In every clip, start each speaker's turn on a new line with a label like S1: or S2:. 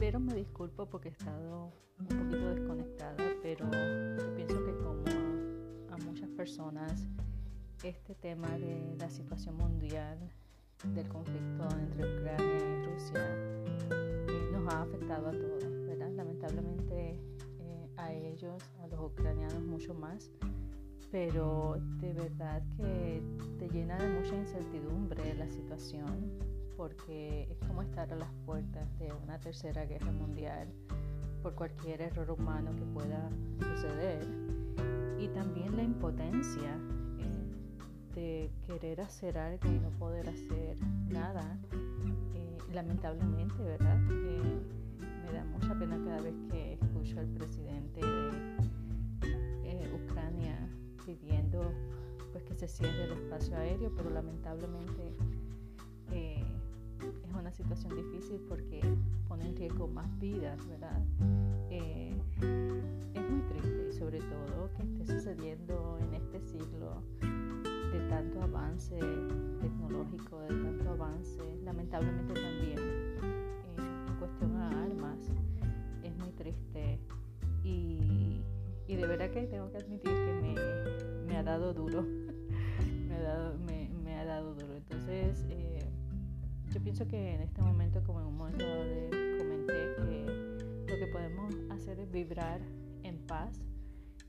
S1: Primero me disculpo porque he estado un poquito desconectada, pero yo pienso que como a, muchas personas este tema de la situación mundial del conflicto entre Ucrania y Rusia eh, nos ha afectado a todos, ¿verdad? Lamentablemente eh, a ellos, a los ucranianos mucho más, pero de verdad que te llena de mucha incertidumbre la situación porque es como estar a las puertas de una tercera guerra mundial por cualquier error humano que pueda suceder. Y también la impotencia eh, de querer hacer algo y no poder hacer nada eh, lamentablemente verdad eh, me da mucha pena cada vez que escucho al presidente de Ucrania pidiendo pues que se cierre el espacio aéreo pero lamentablemente es una situación difícil porque pone en riesgo más vidas, ¿verdad? Eh, es muy triste y sobre todo que esté sucediendo en este siglo de tanto avance tecnológico, de tanto avance, lamentablemente también eh, en cuestión a armas, es muy triste y, de verdad que tengo que admitir que me, ha dado duro, me, ha dado, me, ha dado duro. Entonces, eh, yo pienso que en este momento, como en un momento de comenté, que lo que podemos hacer es vibrar en paz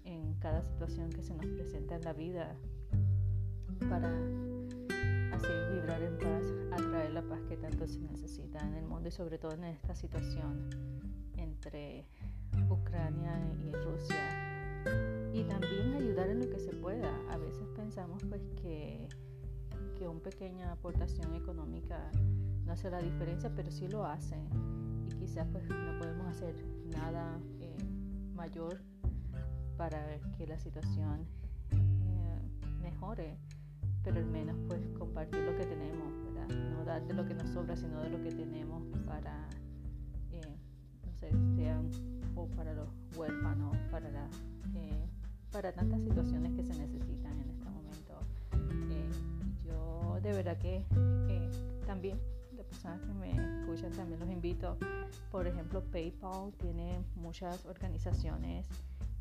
S1: en cada situación que se nos presenta en la vida para así vibrar en paz, atraer la paz que tanto se necesita en el mundo y sobre todo en esta situación entre Ucrania y Rusia y también ayudar en lo que se pueda. A veces pensamos pues que que una pequeña aportación económica no hace la diferencia, pero sí lo hace. Y quizás pues no podemos hacer nada eh, mayor para que la situación eh, mejore, pero al menos pues compartir lo que tenemos, ¿verdad? No dar de lo que nos sobra, sino de lo que tenemos para, eh, no sé, sean o para los huérfanos, para, la, para tantas situaciones que se necesitan en de verdad que también de personas que me escuchan también los invito. Por ejemplo, PayPal tiene muchas organizaciones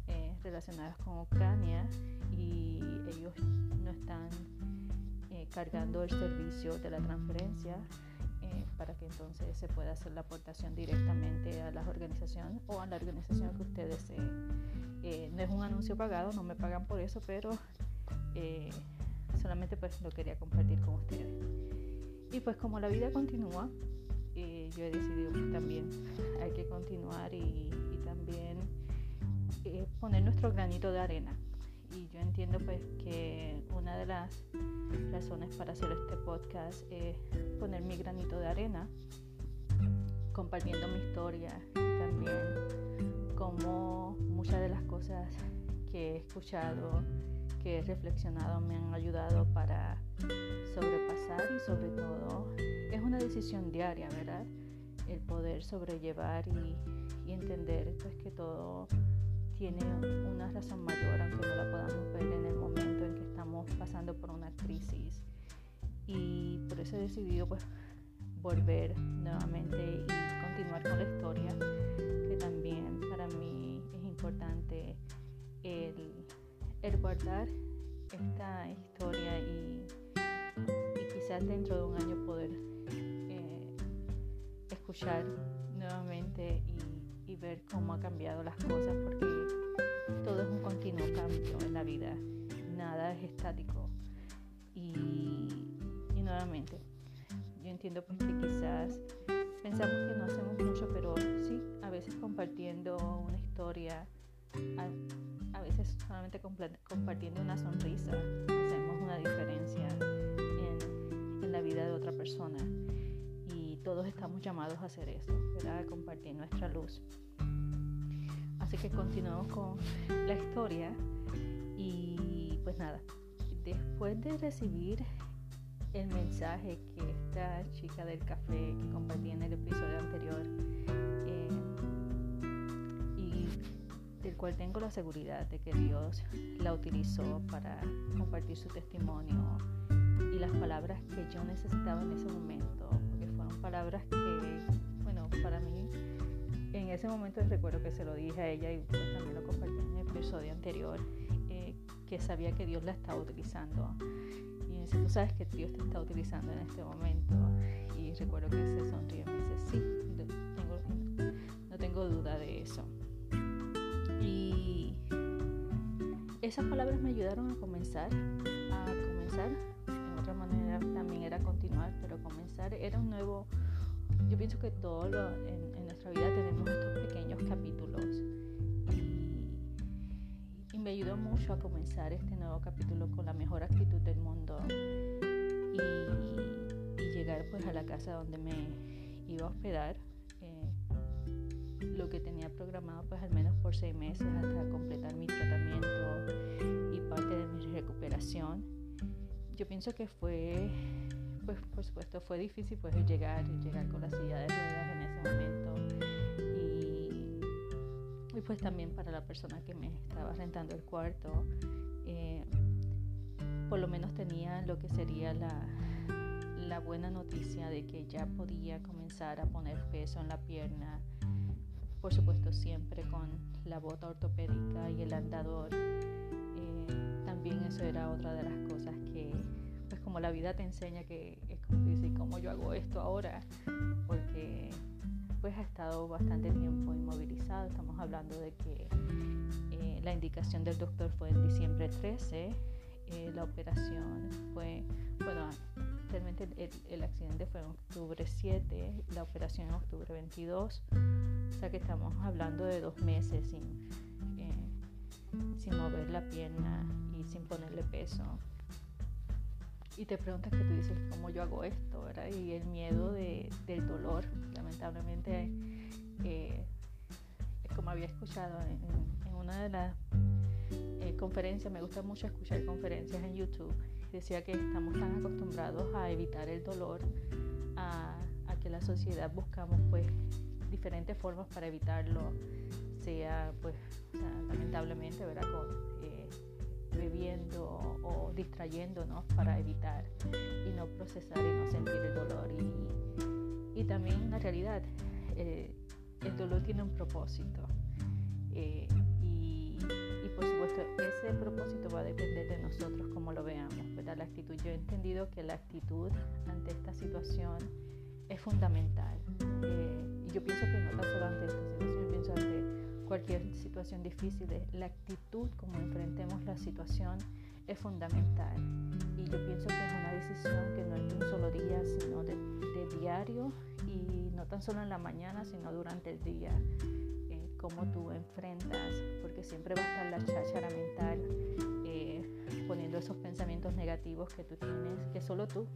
S1: eh, relacionadas con Ucrania y ellos no están eh, cargando el servicio de la transferencia eh, para que entonces se pueda hacer la aportación directamente a las organizaciones o a la organización que ustedes no es un anuncio pagado, no me pagan por eso, pero solamente pues lo quería compartir con ustedes. Y pues como la vida continúa, eh, yo he decidido que también hay que continuar y, también eh, poner nuestro granito de arena. Y yo entiendo pues que una de las razones para hacer este podcast es poner mi granito de arena, compartiendo mi historia y también como muchas de las cosas que he escuchado reflexionado me han ayudado para sobrepasar y sobre todo es una decisión diaria, ¿verdad? El poder sobrellevar y, entender pues que todo tiene una razón mayor, aunque no la podamos ver en el momento en que estamos pasando por una crisis. Y por eso he decidido pues volver nuevamente y continuar con la historia, que también para mí es importante el el guardar esta historia y, quizás dentro de un año poder eh, escuchar nuevamente y, ver cómo ha cambiado las cosas porque todo es un continuo cambio en la vida, nada es estático. Y, nuevamente yo entiendo pues que quizás pensamos que no hacemos mucho pero sí a veces compartiendo una historia a veces solamente compartiendo una sonrisa hacemos una diferencia en, la vida de otra persona. Y todos estamos llamados a hacer eso, a compartir nuestra luz. Así que continuamos con la historia. Y pues nada, después de recibir el mensaje que esta chica del café que compartí en el episodio anterior del cual tengo la seguridad de que Dios la utilizó para compartir su testimonio y las palabras que yo necesitaba en ese momento, porque fueron palabras que, bueno, para mí, en ese momento recuerdo que se lo dije a ella y pues también lo compartí en el episodio anterior, eh, que sabía que Dios la estaba utilizando. Y me dice, tú sabes que Dios te está utilizando en este momento. Y recuerdo que se sonrió y me dice, sí, no tengo duda de eso. Y esas palabras me ayudaron a comenzar, a comenzar manera también era continuar, pero comenzar era un nuevo, yo pienso que todo en, nuestra vida tenemos estos pequeños capítulos y, me ayudó mucho a comenzar este nuevo capítulo con la mejor actitud del mundo y, llegar pues a la casa donde me iba a hospedar. Lo que tenía programado pues al menos por seis meses hasta completar mi tratamiento y parte de mi recuperación. Yo pienso que fue, pues por supuesto fue difícil pues llegar, llegar con la silla de ruedas en ese momento. Y, y pues también para la persona que me estaba rentando el cuarto, eh, por lo menos tenía lo que sería la, la buena noticia de que ya podía comenzar a poner peso en la pierna, por supuesto siempre con la bota ortopédica y el andador. Eh, también eso era otra de las cosas que pues como la vida te enseña que es como tú dices, ¿cómo yo hago esto ahora? Porque pues ha estado bastante tiempo inmovilizado. Estamos hablando de que eh, la indicación del doctor fue en diciembre 13, eh, la operación fue, bueno, realmente el, accidente fue en octubre 7, la operación en octubre 22, o sea que estamos hablando de dos meses sin, eh, sin mover la pierna y sin ponerle peso y te preguntas que tú dices, ¿cómo yo hago esto? ¿verdad? Y el miedo de, del dolor, lamentablemente, eh, como había escuchado en, una de las eh, conferencias, me gusta mucho escuchar conferencias en YouTube, decía que estamos tan acostumbrados a evitar el dolor, a, que la sociedad buscamos pues diferentes formas para evitarlo, sea pues lamentablemente, ¿verdad? Con, bebiendo o distrayéndonos para evitar y no procesar y no sentir el dolor. Y, y también la realidad, eh, el dolor tiene un propósito. Eh, ese propósito va a depender de nosotros como lo veamos, ¿verdad? La actitud. Yo he entendido que la actitud ante esta situación es fundamental. Eh, y yo pienso que no tan solo ante esta situación, pienso ante cualquier situación difícil, la actitud como enfrentemos la situación es fundamental. Y yo pienso que es una decisión que no es de un solo día, sino de, diario y no tan solo en la mañana, sino durante el día. Eh, cómo tú enfrentas, porque siempre va a estar la cháchara mental eh, poniendo esos pensamientos negativos que tú tienes, que solo tú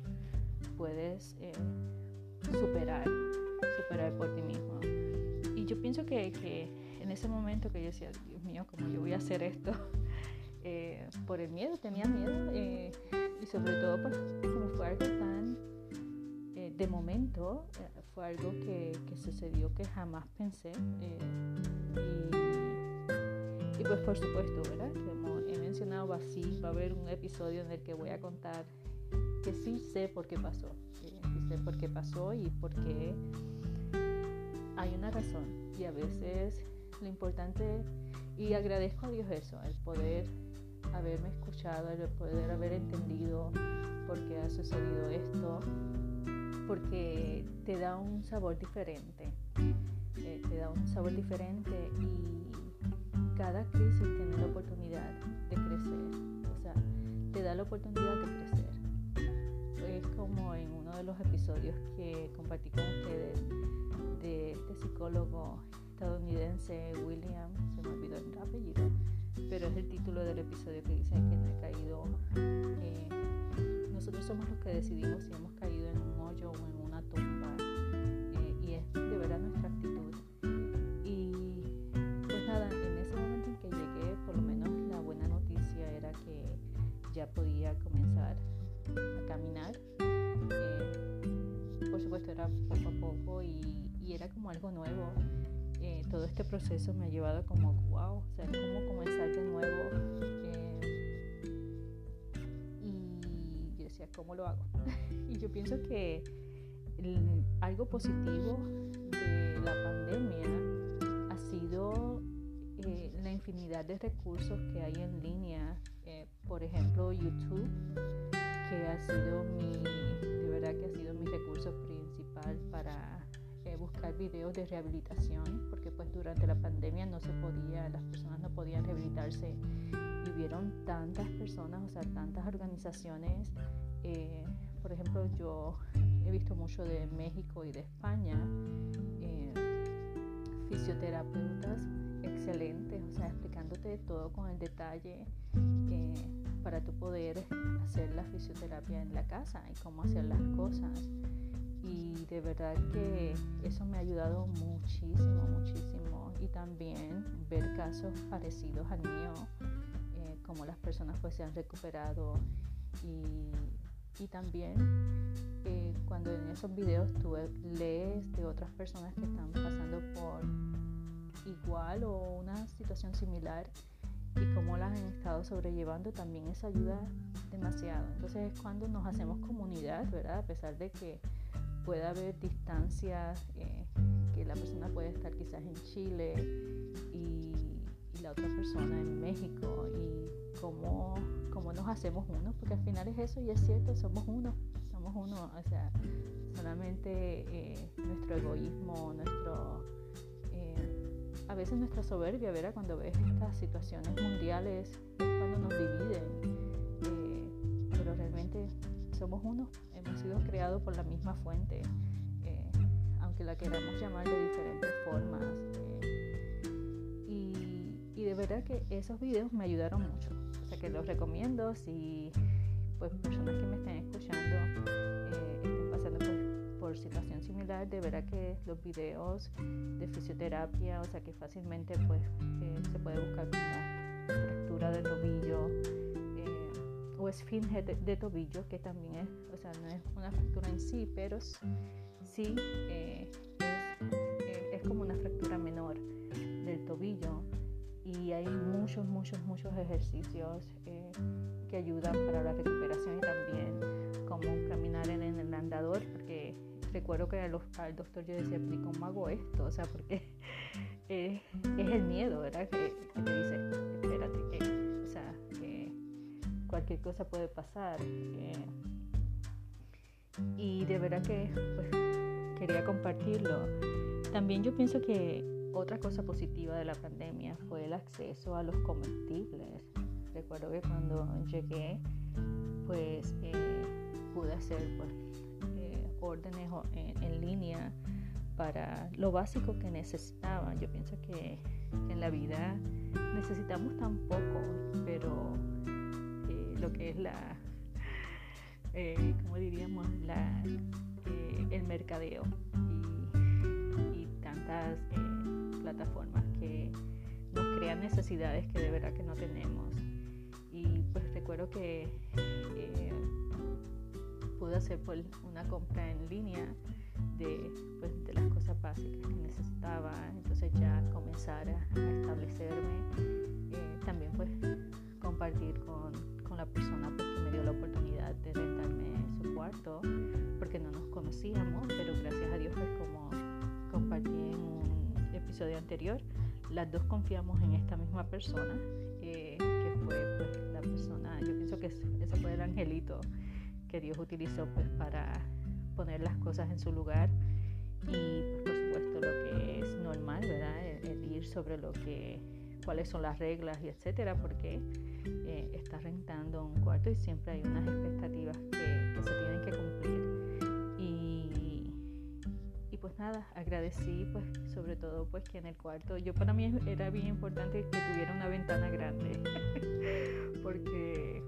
S1: puedes eh, superar, superar por ti mismo. Y yo pienso que, que en ese momento que yo decía, Dios mío, ¿cómo yo voy a hacer esto? Eh, por el miedo, tenía miedo eh, y sobre todo pues, como fue algo tan eh, de momento, fue algo que, que, sucedió que jamás pensé y, y, pues por supuesto, ¿verdad? Como he mencionado así, va a haber un episodio en el que voy a contar que sí sé por qué pasó, sí sé por qué pasó y por qué hay una razón y a veces lo importante y agradezco a Dios eso, el poder haberme escuchado, el poder haber entendido por qué ha sucedido esto, porque te da un sabor diferente, eh, te da un sabor diferente y cada crisis tiene la oportunidad de crecer, o sea, te da la oportunidad de crecer. Es como en uno de los episodios que compartí con ustedes de este psicólogo estadounidense William, se me olvidó el apellido, pero es el título del episodio que dice que no he caído. Eh, nosotros somos los que decidimos si hemos caído en un hoyo o en una tumba eh, y es de verdad nuestra actitud. Y pues nada, en ese momento en que llegué, por lo menos la buena noticia era que ya podía comenzar a caminar. Eh, por supuesto era poco a poco y, era como algo nuevo eh, todo este proceso me ha llevado como, wow, o sea, cómo comenzar de nuevo. Decía, ¿cómo lo hago? y yo pienso que algo positivo de la pandemia ha sido eh, la infinidad de recursos que hay en línea. Eh, por ejemplo, YouTube, que ha sido mi, de verdad que ha sido mi recurso principal para buscar videos de rehabilitación, porque pues durante la pandemia no se podía, las personas no podían rehabilitarse vieron tantas personas, o sea, tantas organizaciones. Eh, por ejemplo, yo he visto mucho de México y de España, eh, fisioterapeutas excelentes, o sea, explicándote todo con el detalle eh, para tu poder hacer la fisioterapia en la casa y cómo hacer las cosas y de verdad que eso me ha ayudado muchísimo, muchísimo y también ver casos parecidos al mío, como las personas pues se han recuperado y, y también eh, cuando en esos videos tú lees de otras personas que están pasando por igual o una situación similar y cómo las han estado sobrellevando, también eso ayuda demasiado. Entonces es cuando nos hacemos comunidad, ¿verdad? A pesar de que puede haber distancias, eh, que la persona puede estar quizás en Chile y, la otra persona en México y cómo, cómo, nos hacemos uno, porque al final es eso y es cierto, somos uno, somos uno, o sea, solamente eh, nuestro egoísmo, nuestro... Eh, a veces nuestra soberbia, ¿verdad? Cuando ves estas situaciones mundiales es cuando nos dividen, pero realmente somos uno, hemos sido creados por la misma fuente, eh, aunque la queramos llamar de diferentes formas. Eh, y, de verdad que esos videos me ayudaron mucho, o sea que los recomiendo si pues personas que me estén escuchando eh, estén pasando por, por situación similar, de verdad que los videos de fisioterapia, o sea que fácilmente pues se puede buscar como fractura del tobillo, o esfinge de, tobillo, que también es, o sea, no es una fractura en sí, pero sí eh, eh, es, como una fractura menor del tobillo y hay muchos, muchos, muchos ejercicios eh, que ayudan para la recuperación y también como caminar en, el andador, porque recuerdo que al, doctor yo decía, ¿cómo hago esto? O sea, porque es el miedo, ¿verdad? Que, que te dice, espérate, que cualquier cosa puede pasar. Eh, y de verdad que pues, quería compartirlo. También yo pienso que otra cosa positiva de la pandemia fue el acceso a los comestibles. Recuerdo que cuando llegué, pues eh, pude hacer pues, eh, órdenes en, en, línea para lo básico que necesitaba. Yo pienso que en la vida necesitamos tan poco, pero lo que es la, eh, como diríamos, eh, el mercadeo y, tantas eh, plataformas que nos crean necesidades que de verdad que no tenemos. Y pues recuerdo que pude hacer pues, una compra en línea de, pues, de las cosas básicas que necesitaba, entonces ya comenzar a, a establecerme, también pues compartir con la persona pues, que me dio la oportunidad de rentarme su cuarto, porque no nos conocíamos, pero gracias a Dios, pues como compartí en un episodio anterior, las dos confiamos en esta misma persona, eh, que fue pues, la persona, yo pienso que ese fue el angelito que Dios utilizó pues para poner las cosas en su lugar y pues por supuesto lo que es normal, ¿verdad? el ir sobre lo que cuáles son las reglas y etcétera, porque eh, está rentando un cuarto y siempre hay unas expectativas que, se tienen que cumplir. Y, y, pues nada, agradecí pues sobre todo pues que en el cuarto, yo para mí era bien importante que tuviera una ventana grande, porque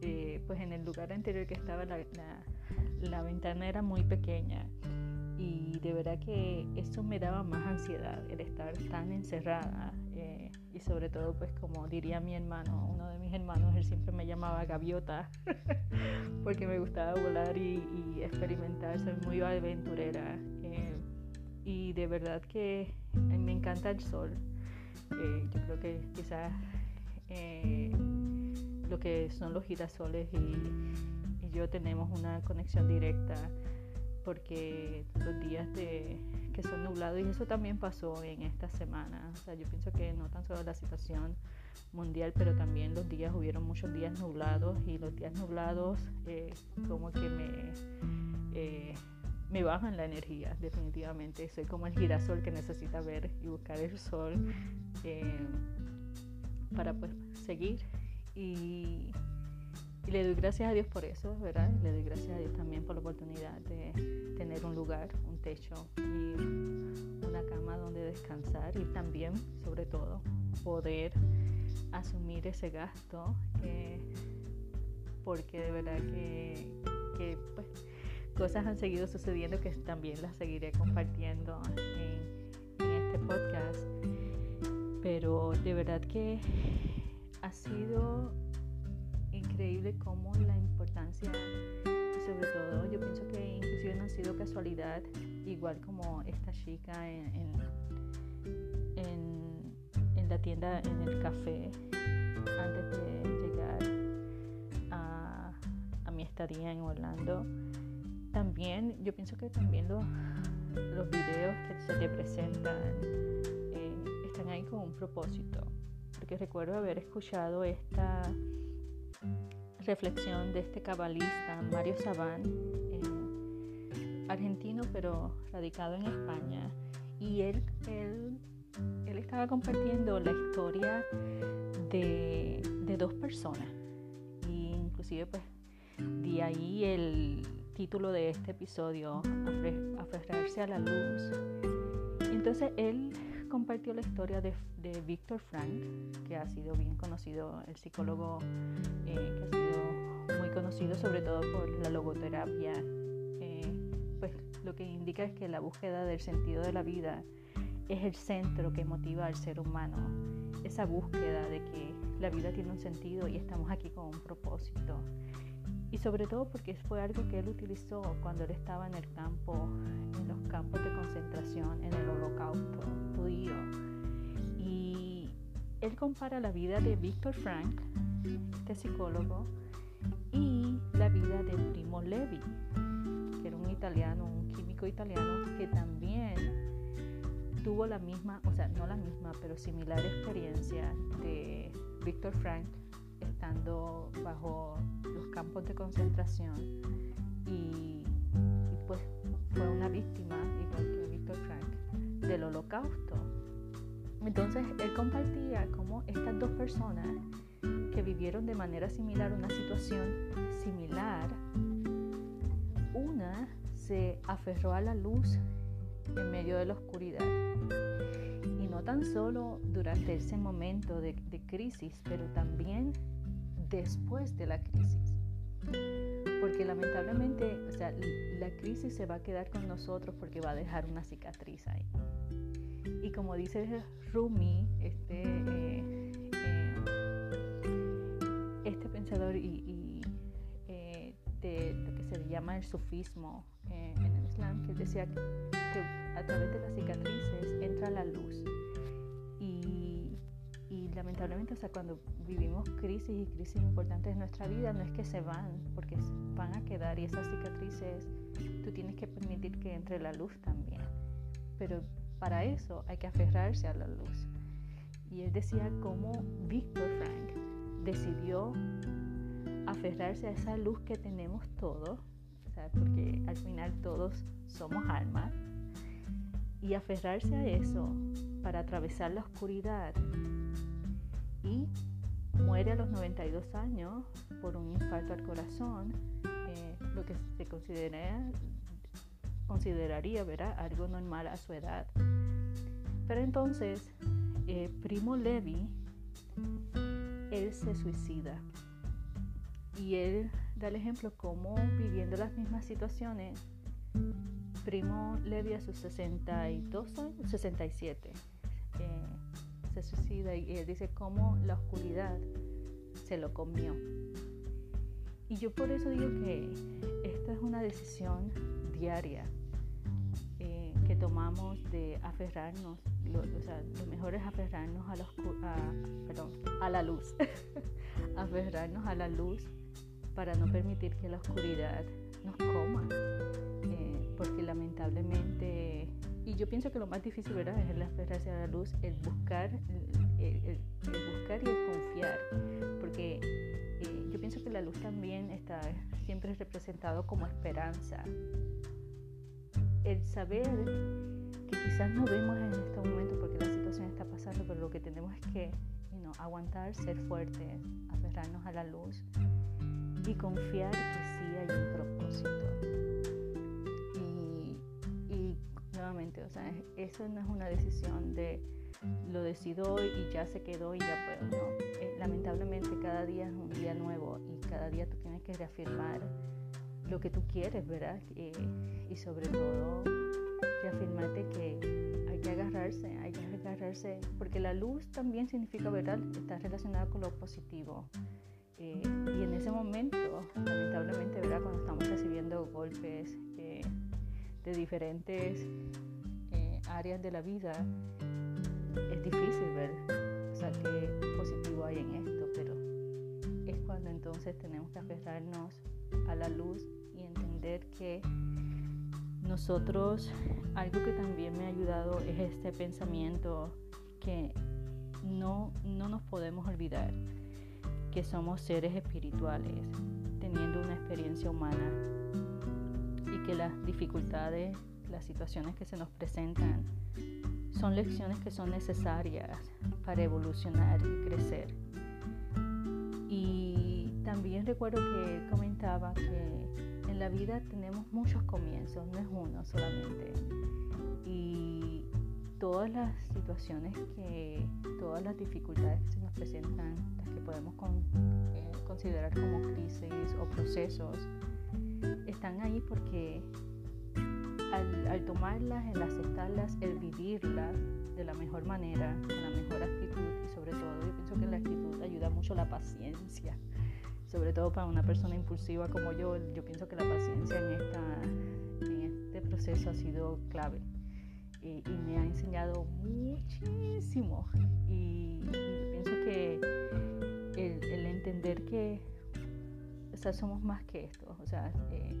S1: eh, pues en el lugar anterior que estaba la, la ventana era muy pequeña y de verdad que eso me daba más ansiedad, el estar tan encerrada eh, y sobre todo pues como diría mi hermano, uno de mis hermanos, él siempre me llamaba gaviota porque me gustaba volar y, experimentar, soy muy aventurera y de verdad que me encanta el sol, eh, yo creo que quizás lo que son los girasoles y, yo tenemos una conexión directa porque los días de, que son nublados, y eso también pasó en esta semana, o sea, yo pienso que no tan solo la situación mundial, pero también los días, hubieron muchos días nublados y los días nublados eh, como que me, eh, me bajan la energía, definitivamente. Soy como el girasol que necesita ver y buscar el sol eh, para pues seguir. Y, le doy gracias a Dios por eso, ¿verdad? Le doy gracias a Dios también por la oportunidad de tener un lugar, un techo y una cama donde descansar y también, sobre todo, poder asumir ese gasto porque de verdad que, que pues, cosas han seguido sucediendo que también las seguiré compartiendo en, este podcast pero de verdad que ha sido increíble como la importancia sobre todo yo pienso que inclusive no ha sido casualidad igual como esta chica en, en, en la tienda en el café antes de llegar a, a mi estadía en Orlando. También, yo pienso que también los, los videos que se te presentan eh, están ahí con un propósito. Porque recuerdo haber escuchado esta reflexión de este cabalista, Mario Sabán, eh, argentino pero radicado en España. Y él, él, él estaba compartiendo la historia de, dos personas. Y inclusive pues de ahí el título de este episodio, Aferrarse a la luz. entonces él compartió la historia de, de Víctor Frank, que ha sido bien conocido, el psicólogo eh, que ha sido muy conocido sobre todo por la logoterapia. Eh, pues lo que indica es que la búsqueda del sentido de la vida es el centro que motiva al ser humano esa búsqueda de que la vida tiene un sentido y estamos aquí con un propósito. Y sobre todo porque fue algo que él utilizó cuando él estaba en el campo, en los campos de concentración, en el holocausto judío. Y él compara la vida de Víctor Frank, este psicólogo, y la vida de Primo Levi, que era un italiano, un químico italiano que también tuvo la misma, o sea, no la misma, pero similar experiencia de Víctor Frank estando bajo los campos de concentración y, pues fue una víctima, igual que Víctor Frank, del holocausto. Entonces él compartía cómo estas dos personas que vivieron de manera similar una situación similar, una se aferró a la luz en medio de la oscuridad. Y no tan solo durante ese momento de, crisis, pero también después de la crisis. Porque lamentablemente, o sea, la crisis se va a quedar con nosotros porque va a dejar una cicatriz ahí. Y como dice Rumi, este, eh, eh, este pensador y, eh, de lo que se llama el sufismo en el Islam, que decía que a través de las cicatrices entra la luz. Lamentablemente, o sea, cuando vivimos crisis y crisis importantes en nuestra vida, no es que se van, porque van a quedar y esas cicatrices tú tienes que permitir que entre la luz también. Pero para eso hay que aferrarse a la luz. Y él decía cómo Víctor Frank decidió aferrarse a esa luz que tenemos todos, porque al final todos somos almas, y aferrarse a eso para atravesar la oscuridad. Y muere a los 92 años por un infarto al corazón, eh, lo que se considera, consideraría ¿verdad? algo normal a su edad. Pero entonces, eh, Primo Levi, él se suicida. Y él da el ejemplo como viviendo las mismas situaciones Primo Levi a sus 62 años, 67, eh, se suicida y él dice cómo la oscuridad se lo comió. Y yo por eso digo que esta es una decisión diaria eh, que tomamos de aferrarnos, lo, o sea, lo mejor es aferrarnos a la, perdón, a la luz, aferrarnos a la luz para no permitir que la oscuridad nos coma. Eh, porque lamentablemente, y yo pienso que lo más difícil ¿verdad? es el aferrarse a la luz, el buscar, el, buscar y el confiar, porque eh, yo pienso que la luz también está siempre representado como esperanza. El saber que quizás no vemos en este momento porque la situación está pasando, pero lo que tenemos es que aguantar, ser fuertes, aferrarnos a la luz y confiar que sí hay un propósito. Nuevamente, o sea, eso no es una decisión de lo decido hoy y ya se quedó y ya puedo. No, eh, lamentablemente cada día es un día nuevo y cada día tú tienes que reafirmar lo que tú quieres, ¿verdad? Eh, y sobre todo reafirmarte que hay que agarrarse, hay que agarrarse, porque la luz también significa, ¿verdad? Está relacionada con lo positivo. Eh, y en ese momento, lamentablemente, ¿verdad? Cuando estamos recibiendo golpes de diferentes eh, áreas de la vida, es difícil ver o sea, qué positivo hay en esto, pero es cuando entonces tenemos que aferrarnos a la luz y entender que nosotros, algo que también me ha ayudado es este pensamiento que no, no nos podemos olvidar que somos seres espirituales teniendo una experiencia humana que las dificultades, las situaciones que se nos presentan son lecciones que son necesarias para evolucionar y crecer. Y también recuerdo que comentaba que en la vida tenemos muchos comienzos, no es uno solamente. Y todas las situaciones que, todas las dificultades que se nos presentan, las que podemos eh, considerar como crisis o procesos, están ahí porque al, tomarlas, el aceptarlas, el vivirlas de la mejor manera, con la mejor actitud y sobre todo yo pienso que la actitud ayuda mucho la paciencia sobre todo para una persona impulsiva como yo, yo pienso que la paciencia en, esta, en este proceso ha sido clave y, me ha enseñado muchísimo. Y, pienso que el, entender que somos más que esto, o sea, eh,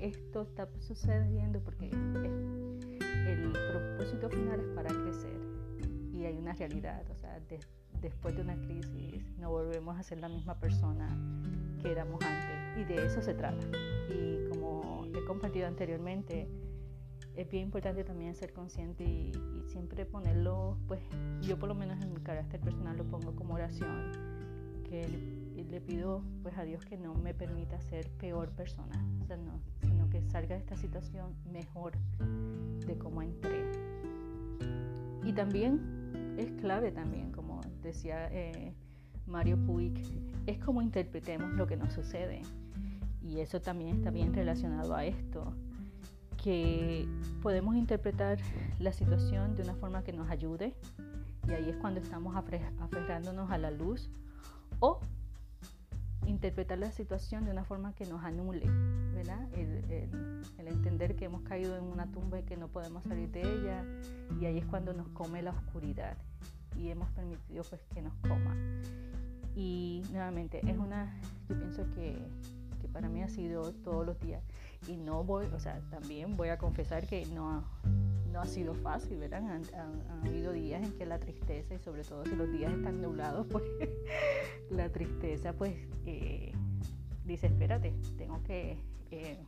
S1: esto está sucediendo porque el propósito final es para crecer y hay una realidad, o sea, después de una crisis no volvemos a ser la misma persona que éramos antes. Y de eso se trata. Y como he compartido anteriormente, es bien importante también ser consciente y, siempre ponerlo, pues yo por lo menos en mi carácter personal lo pongo como oración, que le, pido pues a Dios que no me permita ser peor persona, o sea, no, sino que salga de esta situación mejor de cómo entré. Y también es clave también, como decía eh, Mario Puig, es como interpretemos lo que nos sucede. Y eso también está bien relacionado a esto, que podemos interpretar la situación de una forma que nos ayude, y ahí es cuando estamos aferrándonos a la luz, o interpretar la situación de una forma que nos anule, ¿verdad? El, el, entender que hemos caído en una tumba y que no podemos salir de ella, y ahí es cuando nos come la oscuridad y hemos permitido pues que nos coma. Y nuevamente es una, yo pienso que, que para mí ha sido todos los días y no voy, o sea, también voy a confesar que no, no ha sido fácil, ¿verdad? Han, habido días en que la tristeza y sobre todo si los días están nublados, pues la tristeza pues eh, dice, espérate, tengo que... Eh,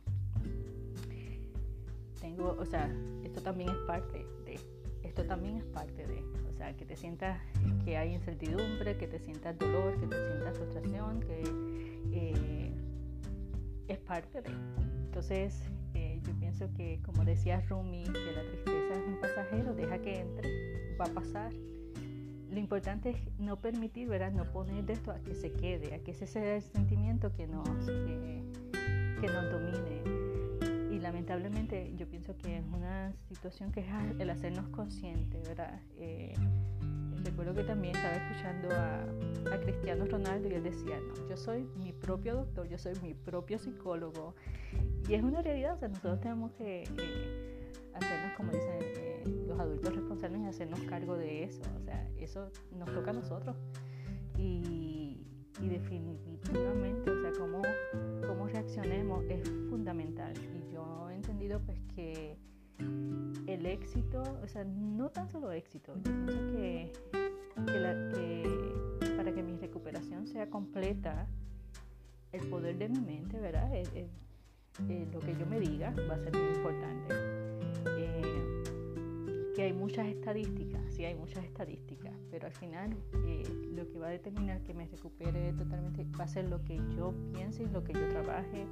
S1: tengo, o sea, esto también es parte de, esto también es parte de, o sea, que te sientas que hay incertidumbre, que te sientas dolor, que te sientas frustración, que eh, es parte de. Entonces, yo pienso que, como decía Rumi, que la tristeza es un pasajero, deja que entre, va a pasar. Lo importante es no permitir, ¿verdad? No poner de esto a que se quede, a que ese sea el sentimiento que nos, eh, que nos domine lamentablemente yo pienso que es una situación que es el hacernos conscientes, ¿verdad? Eh, recuerdo que también estaba escuchando a, Cristiano Ronaldo y él decía, no, yo soy mi propio doctor, yo soy mi propio psicólogo. Y es una realidad, o sea, nosotros tenemos que eh, hacernos, como dicen eh, los adultos responsables, y hacernos cargo de eso. O sea, eso nos toca a nosotros. Y, y definitivamente, o sea, cómo, cómo reaccionemos es fundamental. Y yo he entendido pues que el éxito, o sea, no tan solo éxito, yo pienso que, para que mi recuperación sea completa, el poder de mi mente, ¿verdad? Lo que yo me diga va a ser muy importante. Eh, que hay muchas estadísticas, sí hay muchas estadísticas, pero al final eh, lo que va a determinar que me recupere totalmente va a ser lo que yo piense y lo que yo trabaje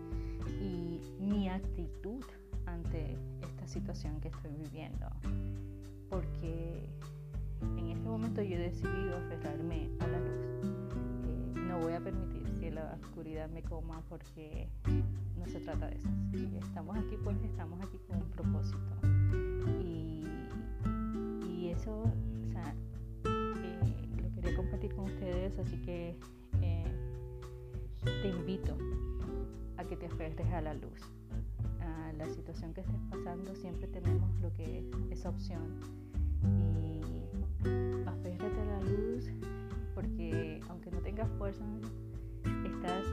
S1: y mi actitud ante esta situación que estoy viviendo. Porque en este momento yo he decidido aferrarme a la luz. Eh, no voy a permitir que la oscuridad me coma porque no se trata de eso. Estamos aquí, pues estamos aquí con un propósito. Y, y eso, o sea, eh, lo quería compartir con ustedes, así que eh, te invito a que te aferres a la luz la situación que estés pasando, siempre tenemos lo que es esa opción. Y aférrate a la luz porque aunque no tengas fuerza, estás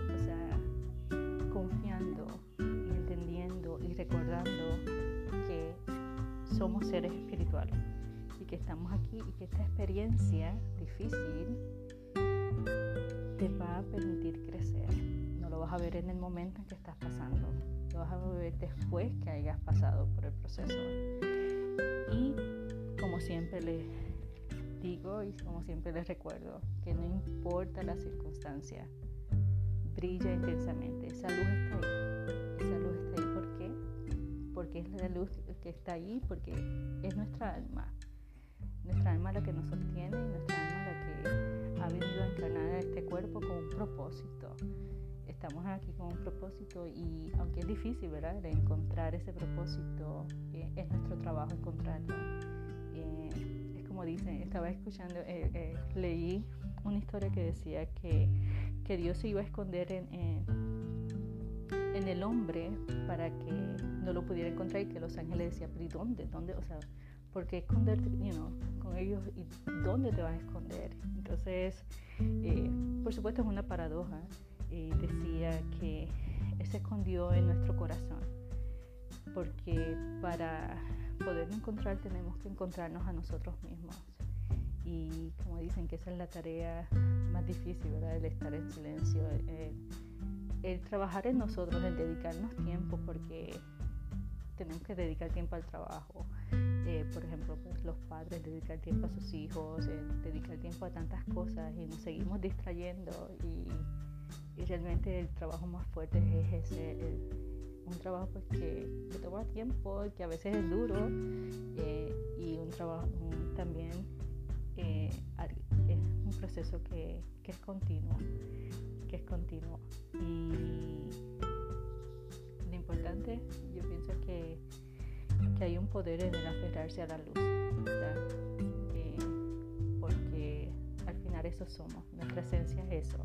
S1: confiando y entendiendo y recordando que somos seres espirituales y que estamos aquí y que esta experiencia difícil te va a permitir crecer. No lo vas a ver en el momento en que estás pasando, lo vas a ver después que hayas pasado por el proceso. Y como siempre les digo y como siempre les recuerdo, que no importa la circunstancia, brilla intensamente. Esa luz está ahí. Esa luz está ahí. ¿Por qué? Porque es la luz que está ahí, porque es nuestra alma. Nuestra alma la que nos sostiene y nuestra alma la que ha venido a encarnar a este cuerpo con un propósito estamos aquí con un propósito y aunque es difícil, ¿verdad? De encontrar ese propósito, eh, es nuestro trabajo encontrarlo. Eh, es como dicen, estaba escuchando, eh, leí una historia que decía que, que, Dios se iba a esconder en, en, el hombre para que no lo pudiera encontrar y que los ángeles decían, pero ¿y dónde? ¿Dónde? O sea, ¿por qué esconderte you con ellos y dónde te vas a esconder? Entonces, por supuesto es una paradoja eh, decía que se escondió en nuestro corazón, porque para poder encontrar tenemos que encontrarnos a nosotros mismos. Y como dicen que esa es la tarea más difícil, ¿verdad? El estar en silencio, el, trabajar en nosotros, el dedicarnos tiempo, porque tenemos que dedicar tiempo al trabajo. Eh, por ejemplo, pues, los padres dedicar tiempo a sus hijos, eh, dedicar tiempo a tantas cosas y nos seguimos distrayendo y realmente el trabajo más fuerte es ese, un trabajo pues que, toma tiempo, que a veces es duro eh, y un trabajo también proceso que, es continuo, que es continuo. Y lo importante, yo pienso que, que hay un poder en el aferrarse a la luz, eh, porque al final eso somos, nuestra esencia es eso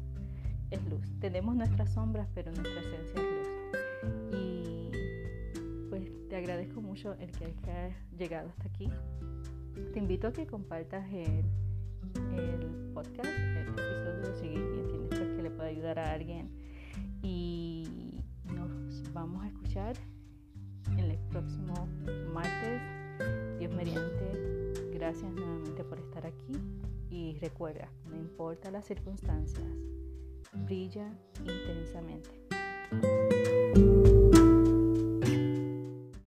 S1: es luz. Tenemos nuestras sombras, pero nuestra esencia es luz. Y pues te agradezco mucho el que hayas llegado hasta aquí. Te invito a que compartas el, el podcast, el episodio, si entiendes que le puede ayudar a alguien. Y nos vamos a escuchar el próximo martes. Dios mediante. Gracias nuevamente por estar aquí. Y recuerda, no importa las circunstancias, brilla intensamente.